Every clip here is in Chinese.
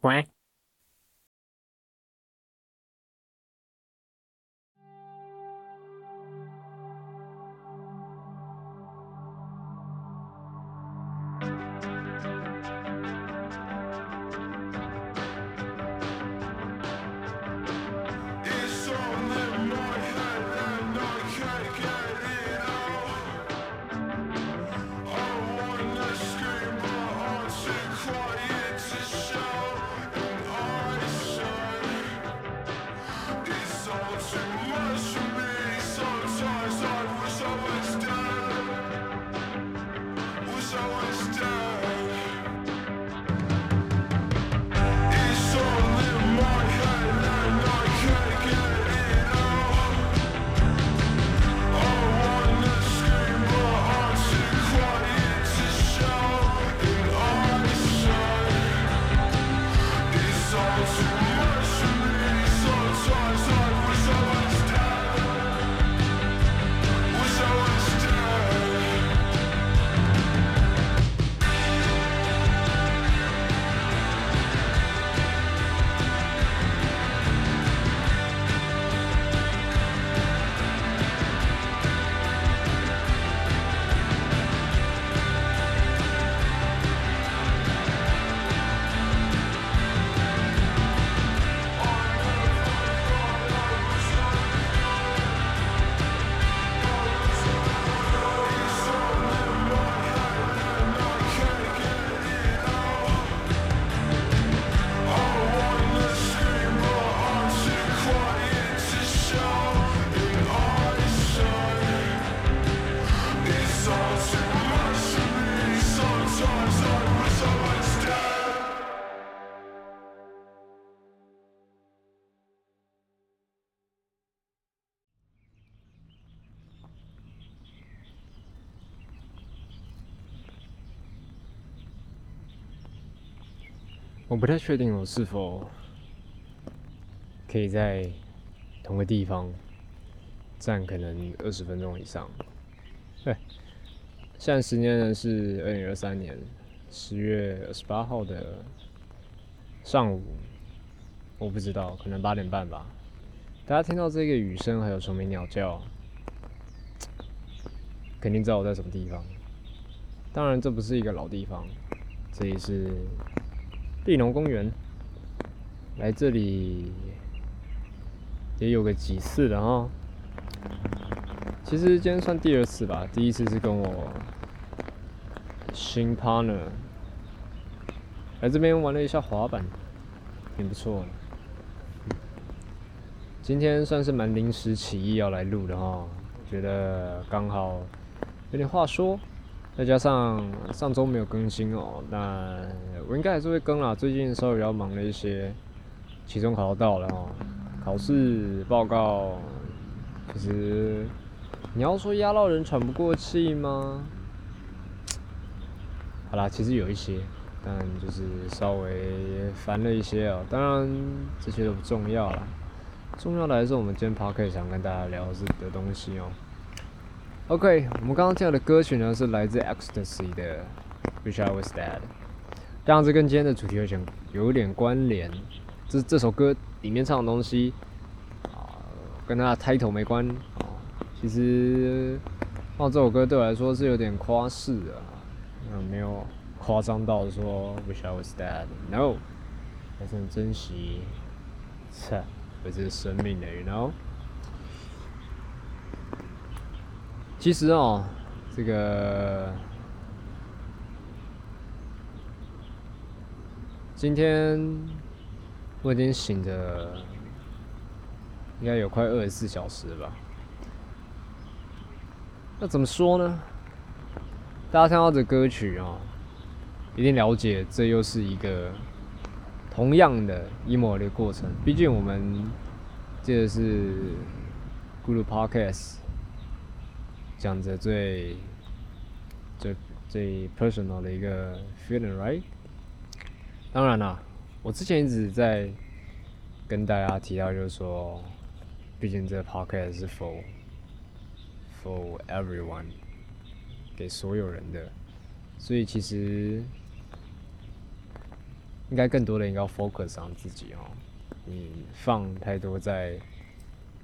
quack 我不太确定我是否可以在同个地方站可能二十分钟以上。对，现在时间呢是二零二三年十月二十八号的上午，我不知道，可能八点半吧。大家听到这个雨声还有虫鸣鸟叫，肯定知道我在什么地方。当然，这不是一个老地方，这里是。地农公园，来这里也有个几次了哈。其实今天算第二次吧，第一次是跟我新 partner 来这边玩了一下滑板，挺不错的。今天算是蛮临时起意要来录的哈，觉得刚好有点话说。再加上上周没有更新哦，那我应该还是会更啦。最近稍微比较忙了一些，期中考到了哦，考试报告，其实你要说压到人喘不过气吗？好啦，其实有一些，但就是稍微烦了一些哦。当然这些都不重要啦，重要的还是我们今天 p o d 想跟大家聊的东西哦。OK，我们刚刚听到的歌曲呢是来自 Ecstasy 的《Wish I Was Dead》，当然这跟今天的主题有点有点关联。这这首歌里面唱的东西啊，跟它的 title 没关啊。其实放这首歌对我来说是有点夸饰的，嗯，没有夸张到说 Wish I Was Dead，No，还是很珍惜，切，我这是生命的，You know。其实哦，这个今天我已经醒着，应该有快二十四小时了吧？那怎么说呢？大家听到这歌曲啊，一定了解这又是一个同样的 emo 的过程。毕竟我们这是 Good Podcast。讲着最最最 personal 的一个 feeling，right？当然啦，我之前一直在跟大家提到，就是说，毕竟这 podcast 是 for for everyone，给所有人的，所以其实应该更多的应该 focus on 自己哦。你放太多在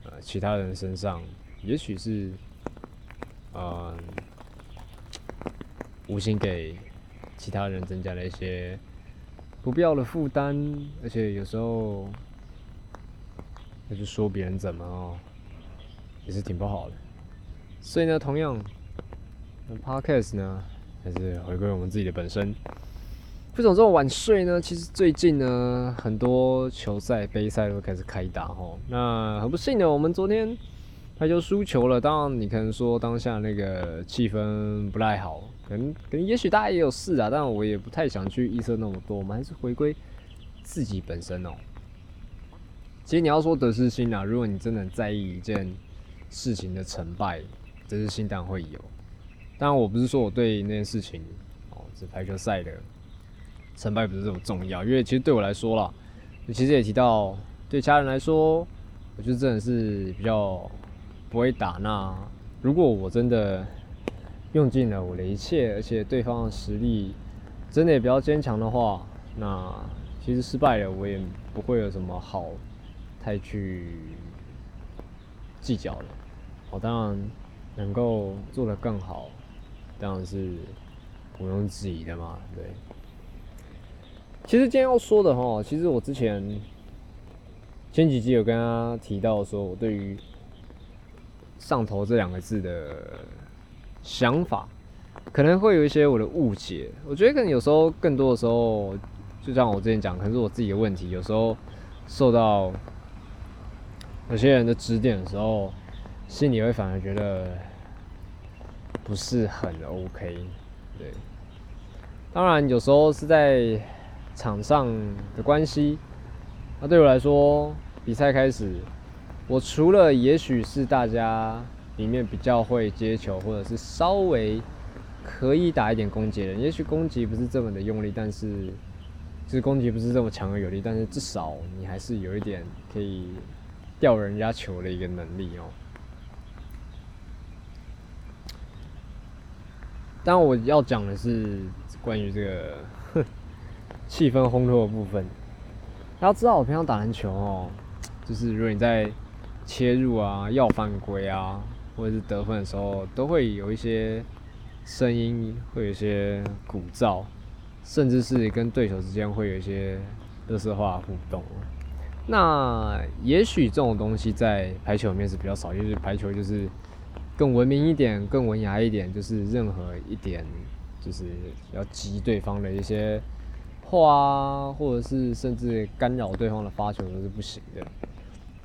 呃其他人身上，也许是嗯无形给其他人增加了一些不必要的负担，而且有时候那就说别人怎么哦，也是挺不好的。所以呢，同样，podcast 呢，还是回归我们自己的本身。为什么这么晚睡呢？其实最近呢，很多球赛、杯赛都开始开打哈。那很不幸的，我们昨天他就输球了。当然，你可能说当下那个气氛不太好，可能可能也许大家也有事啊。但我也不太想去预测那么多，我们还是回归自己本身哦。其实你要说得失心啊，如果你真的在意一件事情的成败，得失心当然会有。当然，我不是说我对那件事情哦，是排球赛的。成败不是这么重要，因为其实对我来说啦，其实也提到，对家人来说，我觉得真的是比较不会打。那如果我真的用尽了我的一切，而且对方的实力真的也比较坚强的话，那其实失败了我也不会有什么好太去计较了。我当然能够做得更好，当然是毋庸置疑的嘛，对。其实今天要说的哈，其实我之前前几集有跟他提到说，我对于“上头”这两个字的想法，可能会有一些我的误解。我觉得可能有时候更多的时候，就像我之前讲，可能是我自己的问题。有时候受到有些人的指点的时候，心里会反而觉得不是很 OK。对，当然有时候是在。场上的关系，那对我来说，比赛开始，我除了也许是大家里面比较会接球，或者是稍微可以打一点攻击的，也许攻击不是这么的用力，但是就是攻击不是这么强而有力，但是至少你还是有一点可以吊人家球的一个能力哦。但我要讲的是关于这个。气氛烘托的部分，大家知道我平常打篮球哦，就是如果你在切入啊、要犯规啊，或者是得分的时候，都会有一些声音，会有一些鼓噪，甚至是跟对手之间会有一些热色化互动。那也许这种东西在排球里面是比较少，因为排球就是更文明一点、更文雅一点，就是任何一点就是要击对方的一些。话，或者是甚至干扰对方的发球都是不行的。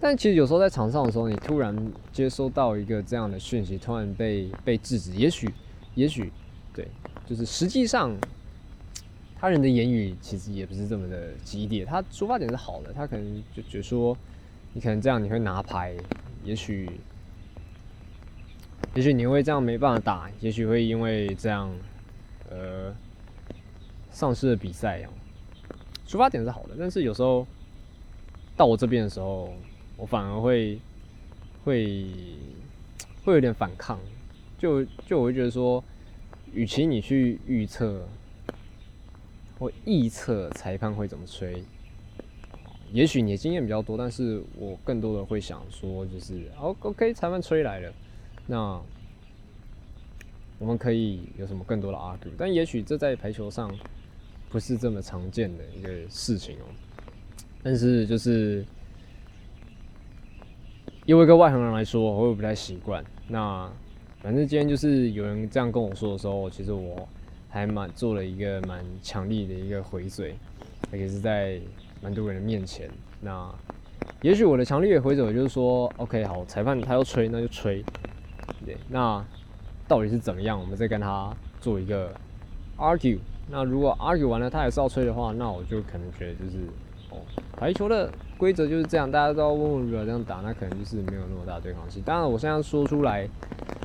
但其实有时候在场上的时候，你突然接收到一个这样的讯息，突然被被制止，也许，也许，对，就是实际上他人的言语其实也不是这么的激烈，他出发点是好的，他可能就觉得说你可能这样你会拿牌，也许，也许你会这样没办法打，也许会因为这样，呃。丧失了比赛，出发点是好的，但是有时候到我这边的时候，我反而会会会有点反抗，就就我会觉得说，与其你去预测或臆测裁判会怎么吹，也许你的经验比较多，但是我更多的会想说，就是哦，OK，裁判吹来了，那我们可以有什么更多的 argue？但也许这在排球上。不是这么常见的一个事情哦，但是就是因为一个外行人来说，我也不太习惯。那反正今天就是有人这样跟我说的时候，其实我还蛮做了一个蛮强力的一个回嘴，而且是在蛮多人的面前。那也许我的强力的回嘴就是说，OK，好，裁判他要吹，那就吹。对，那到底是怎么样？我们再跟他做一个 argue。那如果 argue 完了他还是要吹的话，那我就可能觉得就是哦，排球的规则就是这样，大家都要温温柔柔这样打，那可能就是没有那么大对抗性。当然，我现在说出来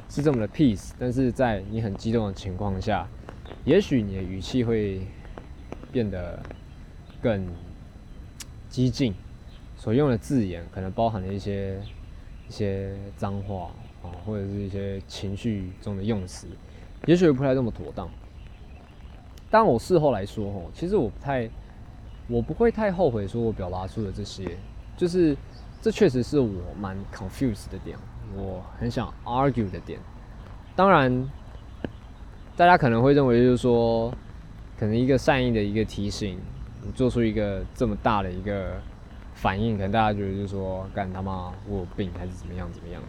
是这么的 peace，但是在你很激动的情况下，也许你的语气会变得更激进，所用的字眼可能包含了一些一些脏话啊，或者是一些情绪中的用词，也许不太那么妥当。当我事后来说，吼，其实我不太我不会太后悔说我表达出的这些，就是这确实是我蛮 confused 的点，我很想 argue 的点。当然，大家可能会认为就是说，可能一个善意的一个提醒，你做出一个这么大的一个反应，可能大家觉得就是说，干他妈我有病还是怎么样怎么样？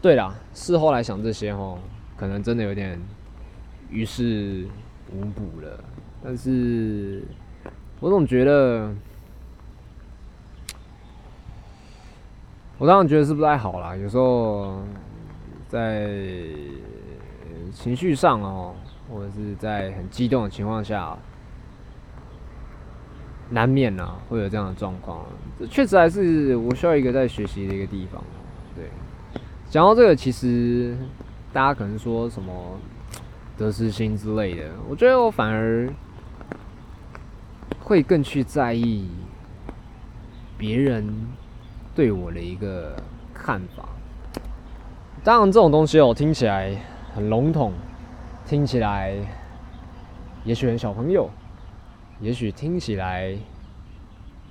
对啦，事后来想这些哦，可能真的有点于事无补了。但是我总觉得，我当然觉得是不太好啦。有时候在情绪上哦，或者是在很激动的情况下，难免啊会有这样的状况。这确实还是我需要一个在学习的一个地方。对。讲到这个，其实大家可能说什么得失心之类的，我觉得我反而会更去在意别人对我的一个看法。当然，这种东西哦，听起来很笼统，听起来也许很小朋友，也许听起来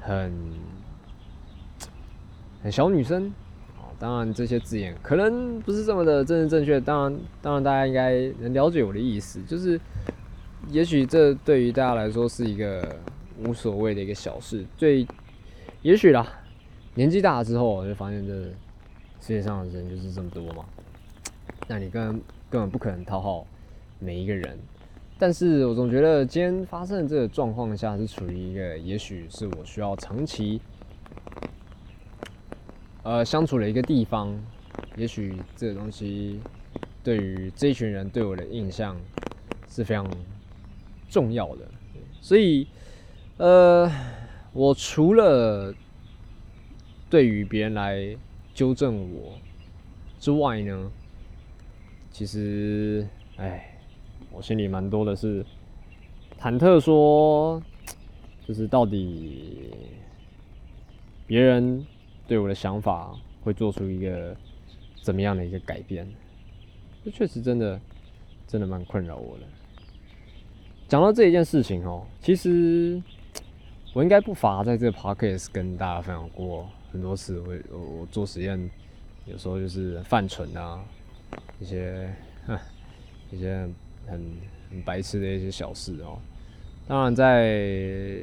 很很小女生。当然，这些字眼可能不是这么的正正确。当然，当然，大家应该能了解我的意思。就是，也许这对于大家来说是一个无所谓的一个小事。最，也许啦，年纪大了之后，我就发现这世界上的人就是这么多嘛。那你根根本不可能讨好每一个人。但是我总觉得今天发生的这个状况下，是处于一个，也许是我需要长期。呃，相处的一个地方，也许这个东西对于这群人对我的印象是非常重要的，所以，呃，我除了对于别人来纠正我之外呢，其实，哎，我心里蛮多的是忐忑，说就是到底别人。对我的想法会做出一个怎么样的一个改变？这确实真的真的蛮困扰我的。讲到这一件事情哦，其实我应该不乏在这个 podcast 跟大家分享过很多次。我我我做实验有时候就是犯蠢啊，一些一些很很白痴的一些小事哦。当然在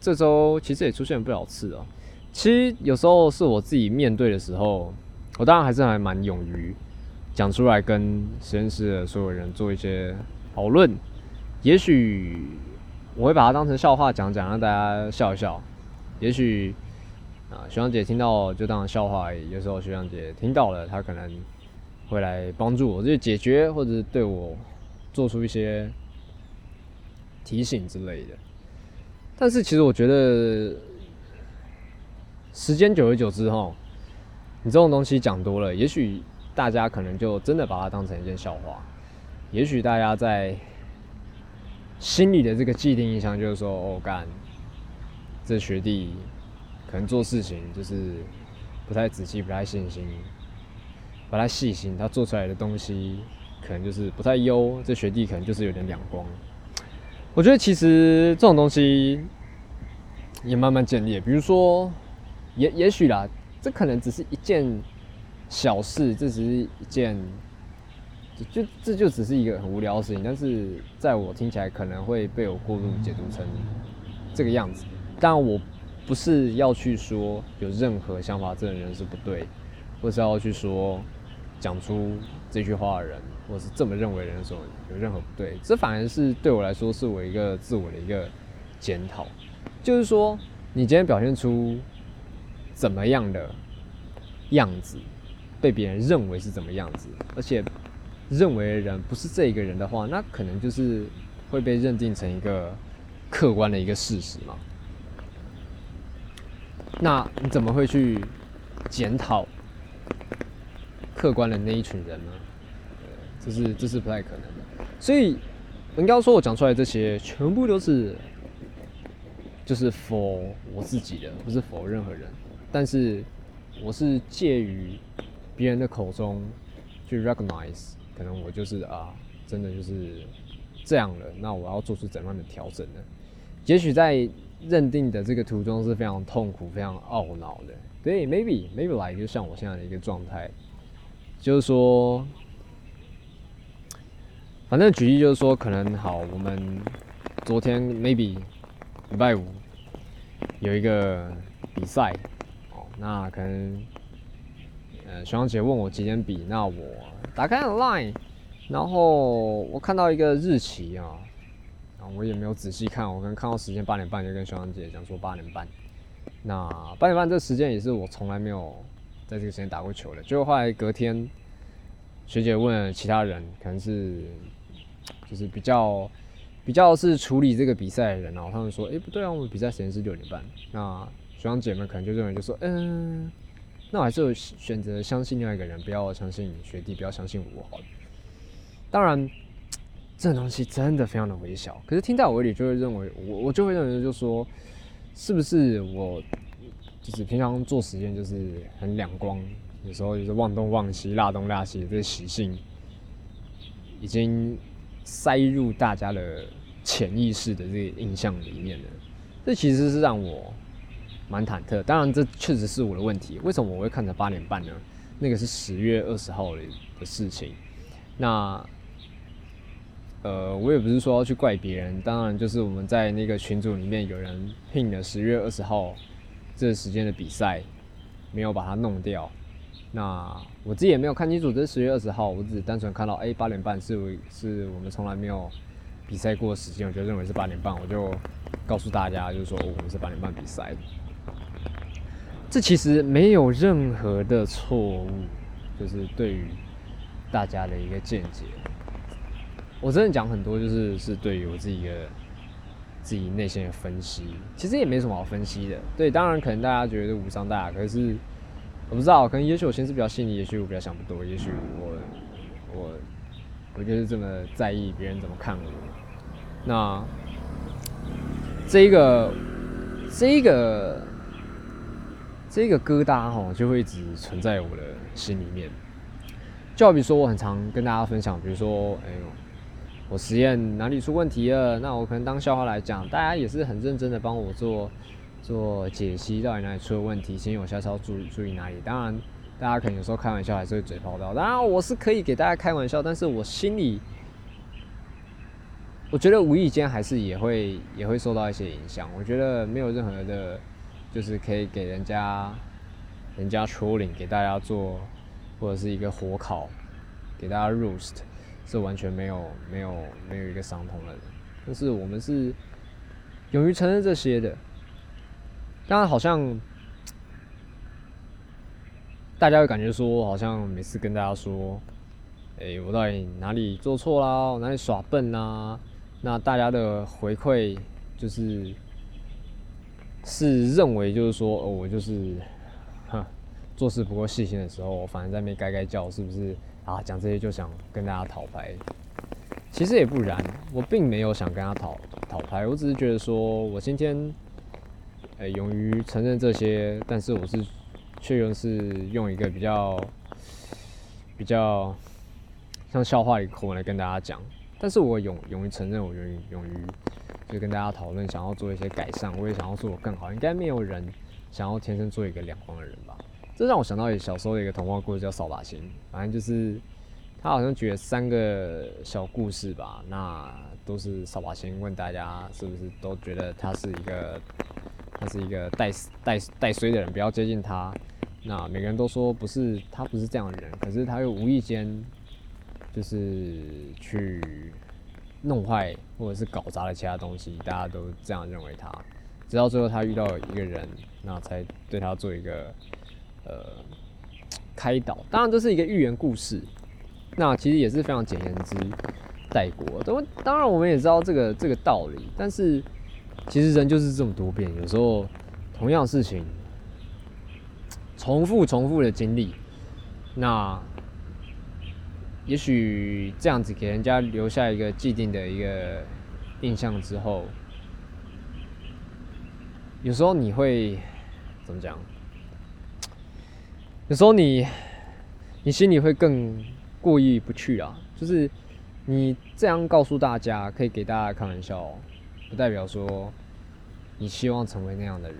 这周其实也出现不少次哦。其实有时候是我自己面对的时候，我当然还是还蛮勇于讲出来，跟实验室的所有人做一些讨论。也许我会把它当成笑话讲讲，让大家笑一笑。也许啊，学长姐听到就当笑话而已。有时候学长姐听到了，她可能会来帮助我，就解决或者对我做出一些提醒之类的。但是其实我觉得。时间久而久之，哈，你这种东西讲多了，也许大家可能就真的把它当成一件笑话。也许大家在心里的这个既定印象就是说，哦，干，这学弟可能做事情就是不太仔细、不太细心、不太细心，他做出来的东西可能就是不太优。这学弟可能就是有点两光。我觉得其实这种东西也慢慢建立，比如说。也也许啦，这可能只是一件小事，这只是一件，就这就只是一个很无聊的事情。但是在我听起来，可能会被我过度解读成这个样子。当然，我不是要去说有任何想法这个人是不对，或是要去说讲出这句话的人，或是这么认为的人说有任何不对。这反而是对我来说，是我一个自我的一个检讨。就是说，你今天表现出。怎么样的样子被别人认为是怎么样子，而且认为的人不是这一个人的话，那可能就是会被认定成一个客观的一个事实嘛？那你怎么会去检讨客观的那一群人呢？这是这是不太可能的。所以应该说，我讲出来这些全部都是就是否我自己的，不是否任何人。但是，我是介于别人的口中去 recognize，可能我就是啊，真的就是这样了。那我要做出怎样的调整呢？也许在认定的这个途中是非常痛苦、非常懊恼的。对，maybe maybe like 就像我现在的一个状态，就是说，反正举例就是说，可能好，我们昨天 maybe 礼拜五有一个比赛，哦，那可能呃徐阳姐问我几点比，那我打开 line，然后我看到一个日期啊。我也没有仔细看，我可能看到时间八点半就跟小杨姐讲说八点半。那八点半这时间也是我从来没有在这个时间打过球的。结果后来隔天，学姐问其他人，可能是就是比较比较是处理这个比赛的人哦，他们说，哎不对啊，我们比赛时间是六点半。那学长姐们可能就认为就说，嗯，那我还是选择相信另外一个人，不要相信学弟，不要相信我好了。当然。这东西真的非常的微小，可是听在我耳里就会认为，我我就会认为，就说是不是我就是平常做实验就是很两光，有时候就是忘东忘西、拉东拉西这些习性，已经塞入大家的潜意识的这个印象里面了。这其实是让我蛮忐忑。当然，这确实是我的问题。为什么我会看成八点半呢？那个是十月二十号的事情。那呃，我也不是说要去怪别人，当然就是我们在那个群组里面有人聘了十月二十号这个时间的比赛，没有把它弄掉。那我自己也没有看清楚这是十月二十号，我只单纯看到哎八点半是是我们从来没有比赛过的时间，我就认为是八点半，我就告诉大家就是说我们是八点半比赛。这其实没有任何的错误，就是对于大家的一个见解。我真的讲很多，就是是对于我自己的自己内心的分析，其实也没什么好分析的。对，当然可能大家觉得无伤大雅，可是我不知道，可能也许我心思比较细腻，也许我比较想不多，也许我我我就是这么在意别人怎么看我。那这一个这一个这个疙瘩哈，就会一直存在我的心里面。就好比说，我很常跟大家分享，比如说，哎呦。我实验哪里出问题了？那我可能当笑话来讲，大家也是很认真的帮我做做解析，到底哪里出了问题，先我下次要注意注意哪里。当然，大家可能有时候开玩笑还是会嘴炮到。当然，我是可以给大家开玩笑，但是我心里，我觉得无意间还是也会也会受到一些影响。我觉得没有任何的，就是可以给人家人家 trolling 给大家做，或者是一个火烤给大家 roast。是完全没有、没有、没有一个相同的人，但是我们是勇于承认这些的。当然，好像大家会感觉说，好像每次跟大家说，哎，我到底哪里做错啦？哪里耍笨啦？那大家的回馈就是是认为就是说，我就是，哼，做事不够细心的时候，反而在那边该该叫，是不是？啊，讲这些就想跟大家讨牌，其实也不然，我并没有想跟他讨讨牌，我只是觉得说我今天，呃，勇于承认这些，但是我是确认是用一个比较比较像笑话一个口吻来跟大家讲，但是我勇勇于承认，我勇于勇于就跟大家讨论，想要做一些改善，我也想要做更好，应该没有人想要天生做一个两光的人吧。这让我想到小时候的一个童话故事，叫《扫把星》。反正就是他好像举了三个小故事吧，那都是扫把星问大家是不是都觉得他是一个他是一个带带带衰的人，不要接近他。那每个人都说不是，他不是这样的人，可是他又无意间就是去弄坏或者是搞砸了其他东西，大家都这样认为他。直到最后他遇到一个人，那才对他做一个。呃，开导，当然这是一个寓言故事，那其实也是非常简言之带过。当当然我们也知道这个这个道理，但是其实人就是这么多变，有时候同样事情重复重复的经历，那也许这样子给人家留下一个既定的一个印象之后，有时候你会怎么讲？有时候你，你心里会更过意不去啊。就是你这样告诉大家，可以给大家开玩笑，不代表说你希望成为那样的人。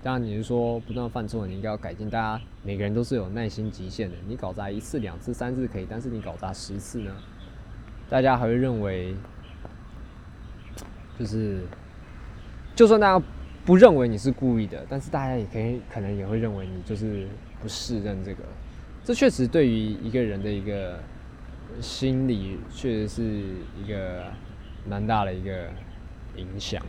当然，你是说不断犯错，你应该要改进。大家每个人都是有耐心极限的，你搞砸一次、两次、三次可以，但是你搞砸十次呢？大家还会认为，就是，就算大家不认为你是故意的，但是大家也可以可能也会认为你就是不适任这个。这确实对于一个人的一个心理，确实是一个蛮大的一个影响。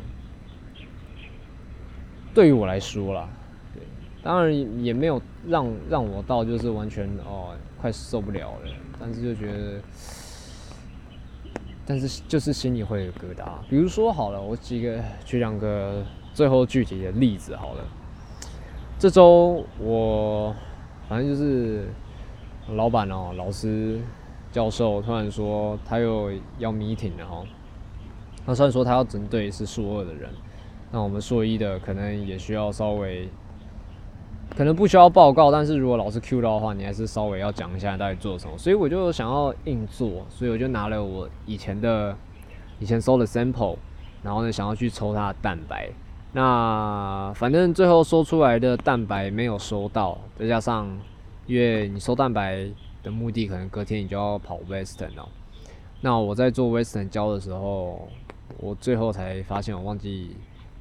对于我来说啦，对，当然也没有让让我到就是完全哦快受不了了，但是就觉得。但是就是心里会有疙瘩，比如说好了，我举个举两个最后具体的例子好了。这周我反正就是老板哦，老师、教授突然说他又要 meeting 了哈。他虽然说他要针对是数二的人，那我们硕一的可能也需要稍微。可能不需要报告，但是如果老师 Q 到的话，你还是稍微要讲一下到底做什么。所以我就想要硬做，所以我就拿了我以前的以前收的 sample，然后呢想要去抽它的蛋白。那反正最后收出来的蛋白没有收到，再加上因为你收蛋白的目的可能隔天你就要跑 Western 哦。那我在做 Western 教的时候，我最后才发现我忘记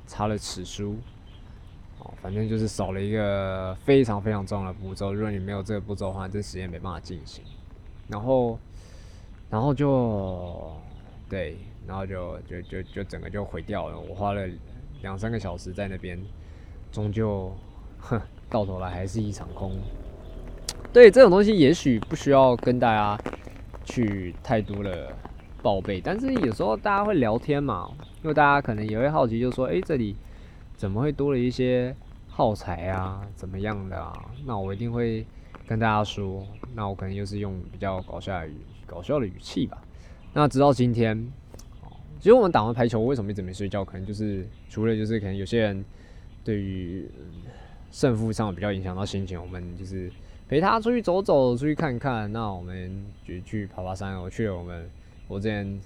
插了齿书。哦，反正就是少了一个非常非常重要的步骤。如果你没有这个步骤的话，这实验没办法进行。然后，然后就对，然后就就就就整个就毁掉了。我花了两三个小时在那边，终究，哼，到头来还是一场空。对这种东西，也许不需要跟大家去太多的报备，但是有时候大家会聊天嘛，因为大家可能也会好奇，就说：“哎，这里。”怎么会多了一些耗材啊？怎么样的啊？那我一定会跟大家说。那我可能又是用比较搞笑的语搞笑的语气吧。那直到今天，其实我们打完排球，为什么一直没睡觉？可能就是除了就是可能有些人对于胜负上比较影响到心情，我们就是陪他出去走走，出去看看。那我们就去爬爬山。我去了我们我之前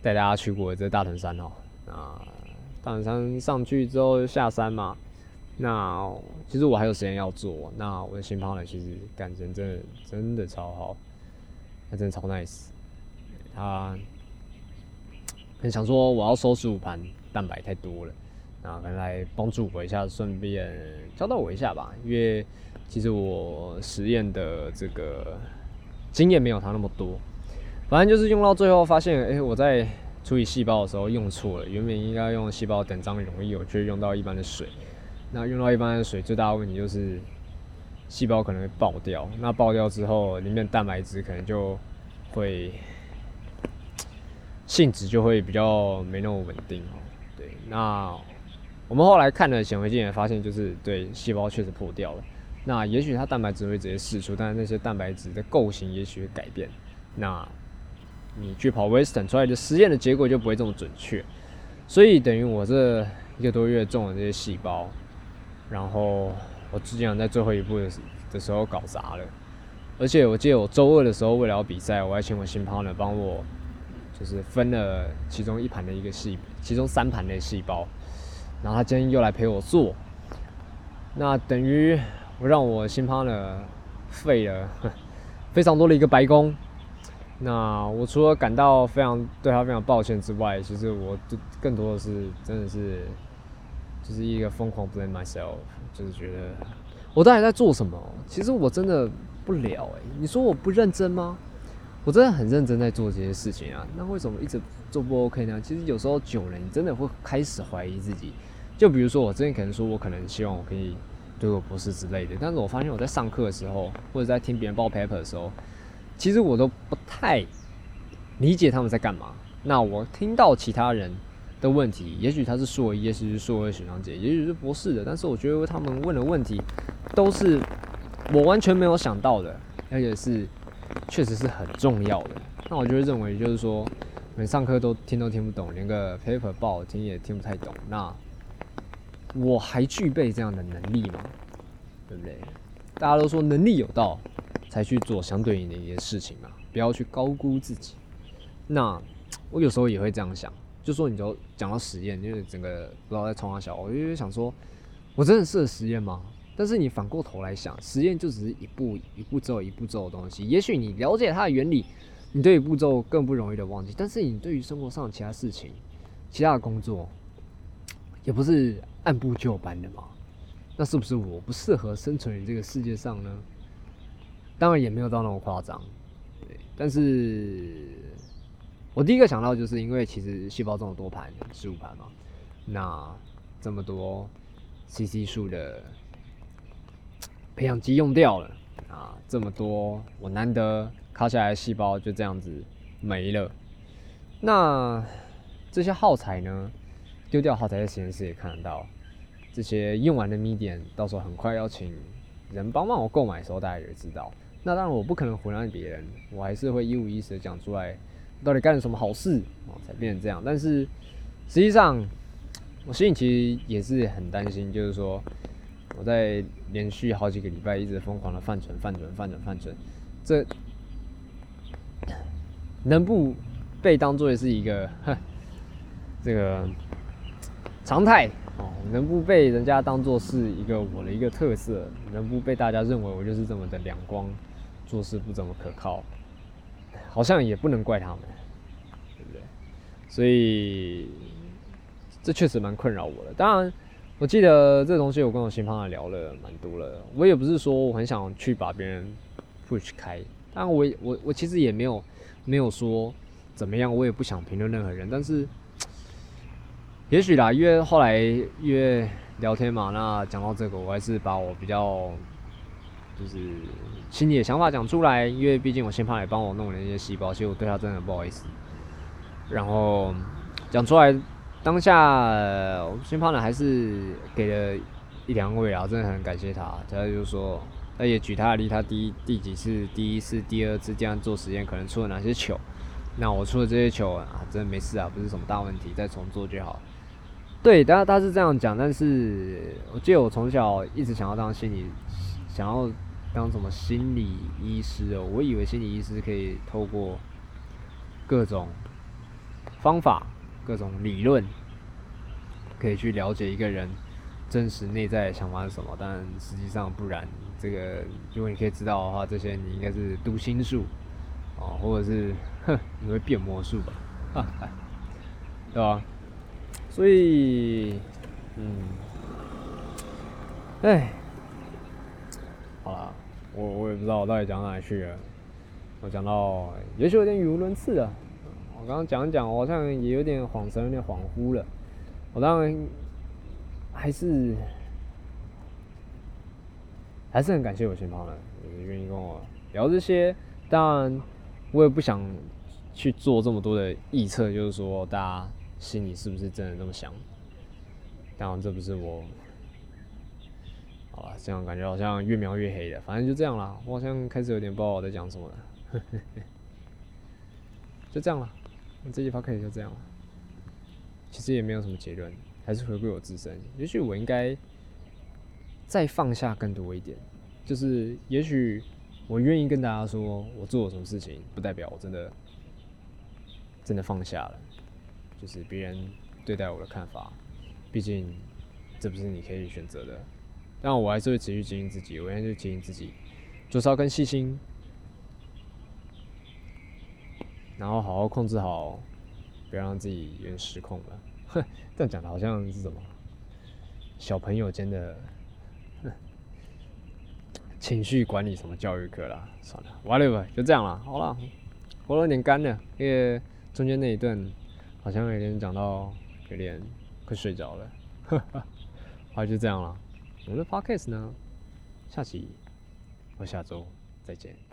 带大家去过这大屯山哦。啊。大屯山上去之后下山嘛，那其实我还有时间要做。那我的新朋友其实感情真的真的超好，他真的超 nice。他很想说我要收十五盘蛋白太多了，那可能来帮助我一下，顺便教导我一下吧。因为其实我实验的这个经验没有他那么多，反正就是用到最后发现，哎，我在。处理细胞的时候用错了，原本应该用细胞等张溶液，我却用到一般的水。那用到一般的水，最大的问题就是细胞可能会爆掉。那爆掉之后，里面蛋白质可能就会性质就会比较没那么稳定哦。对，那我们后来看了显微镜也发现，就是对细胞确实破掉了。那也许它蛋白质会直接释出，但是那些蛋白质的构型也许会改变。那你去跑 Western 出来的实验的结果就不会这么准确，所以等于我这一个多月种的这些细胞，然后我之前在最后一步的的时候搞砸了，而且我记得我周二的时候为了要比赛，我还请我新 partner 帮我，就是分了其中一盘的一个细，其中三盘的细胞，然后他今天又来陪我做，那等于我让我新 partner 废了非常多的一个白工。那我除了感到非常对他非常抱歉之外，其实我就更多的是真的是就是一个疯狂 blame myself，就是觉得我到底在做什么？其实我真的不了哎，你说我不认真吗？我真的很认真在做这些事情啊，那为什么一直做不 OK 呢？其实有时候久了，你真的会开始怀疑自己。就比如说我之前可能说我可能希望我可以读个博士之类的，但是我发现我在上课的时候，或者在听别人报 paper 的时候。其实我都不太理解他们在干嘛。那我听到其他人的问题，也许他是硕一，也许是硕二学长姐，也许是博士的，但是我觉得他们问的问题都是我完全没有想到的，而且是确实是很重要的。那我就会认为，就是说，每上课都听都听不懂，连个 paper 报听也听不太懂，那我还具备这样的能力吗？对不对？大家都说能力有道。才去做相对应的一些事情嘛，不要去高估自己。那我有时候也会这样想，就说你就讲到实验，因为整个不知道在冲哪小，我就想说，我真的适合实验吗？但是你反过头来想，实验就只是一步一步骤一步骤的东西。也许你了解它的原理，你对于步骤更不容易的忘记。但是你对于生活上其他事情、其他的工作，也不是按部就班的嘛？那是不是我不适合生存于这个世界上呢？当然也没有到那么夸张，对。但是我第一个想到，就是因为其实细胞这么多盘，十五盘嘛，那这么多 CC 数的。培养基用掉了啊！这么多我难得卡下来的细胞就这样子没了。那这些耗材呢？丢掉耗材在实验室也看得到。这些用完的米点，到时候很快要请人帮忙我购买的时候，大家也知道。那当然我不可能胡乱别人，我还是会一五一十的讲出来，到底干了什么好事啊，才变成这样。但是实际上，我心里其实也是很担心，就是说。我在连续好几个礼拜一直疯狂的犯蠢、犯蠢、犯蠢、犯蠢，这能不被当做是一个这个常态哦？能不被人家当做是一个我的一个特色？能不被大家认为我就是这么的两光，做事不怎么可靠？好像也不能怪他们，对不对？所以这确实蛮困扰我的。当然。我记得这东西我跟我新朋友聊了蛮多了，我也不是说我很想去把别人 push 开，但我我我其实也没有没有说怎么样，我也不想评论任何人，但是也许啦，因为后来因为聊天嘛，那讲到这个，我还是把我比较就是心里的想法讲出来，因为毕竟我新朋友也帮我弄了一些细胞，其实我对他真的不好意思，然后讲出来。当下我们新胖呢还是给了一两位啊，真的很感谢他。他就说，他也举他的例，他第第几次、第一次、第二次这样做实验，可能出了哪些糗。那我出了这些糗啊，真的没事啊，不是什么大问题，再重做就好。对，当然他是这样讲，但是我记得我从小一直想要当心理，想要当什么心理医师哦。我以为心理医师可以透过各种方法。各种理论可以去了解一个人真实内在想法是什么，但实际上不然。这个如果你可以知道的话，这些你应该是读心术哦，或者是哼，你会变魔术吧？哈哈，对吧？所以，嗯，哎，好了，我我也不知道我到底讲哪里去了。我讲到也许有点语无伦次了。我刚刚讲讲，我好像也有点恍神，有点恍惚了。我当然还是还是很感谢我新朋友，愿意跟我聊这些。当然，我也不想去做这么多的臆测，就是说大家心里是不是真的那么想？当然，这不是我。好了，这样感觉好像越描越黑的。反正就这样啦，我好像开始有点不知道我在讲什么了。就这样了。这一趴可以就这样了，其实也没有什么结论，还是回归我自身。也许我应该再放下更多一点，就是也许我愿意跟大家说我做了什么事情，不代表我真的真的放下了。就是别人对待我的看法，毕竟这不是你可以选择的。但我还是会持续经营自己，我现在就经营自己，做少更细心。然后好好控制好，不要让自己有点失控了。哼，这样讲的好像是什么小朋友间的情绪管理什么教育课啦？算了，whatever，就这样了。好了，喉咙有点干了，因为中间那一段好像有点讲到有点快睡着了。哈 哈好，就这样了。我们的 podcast 呢，下期或下周再见。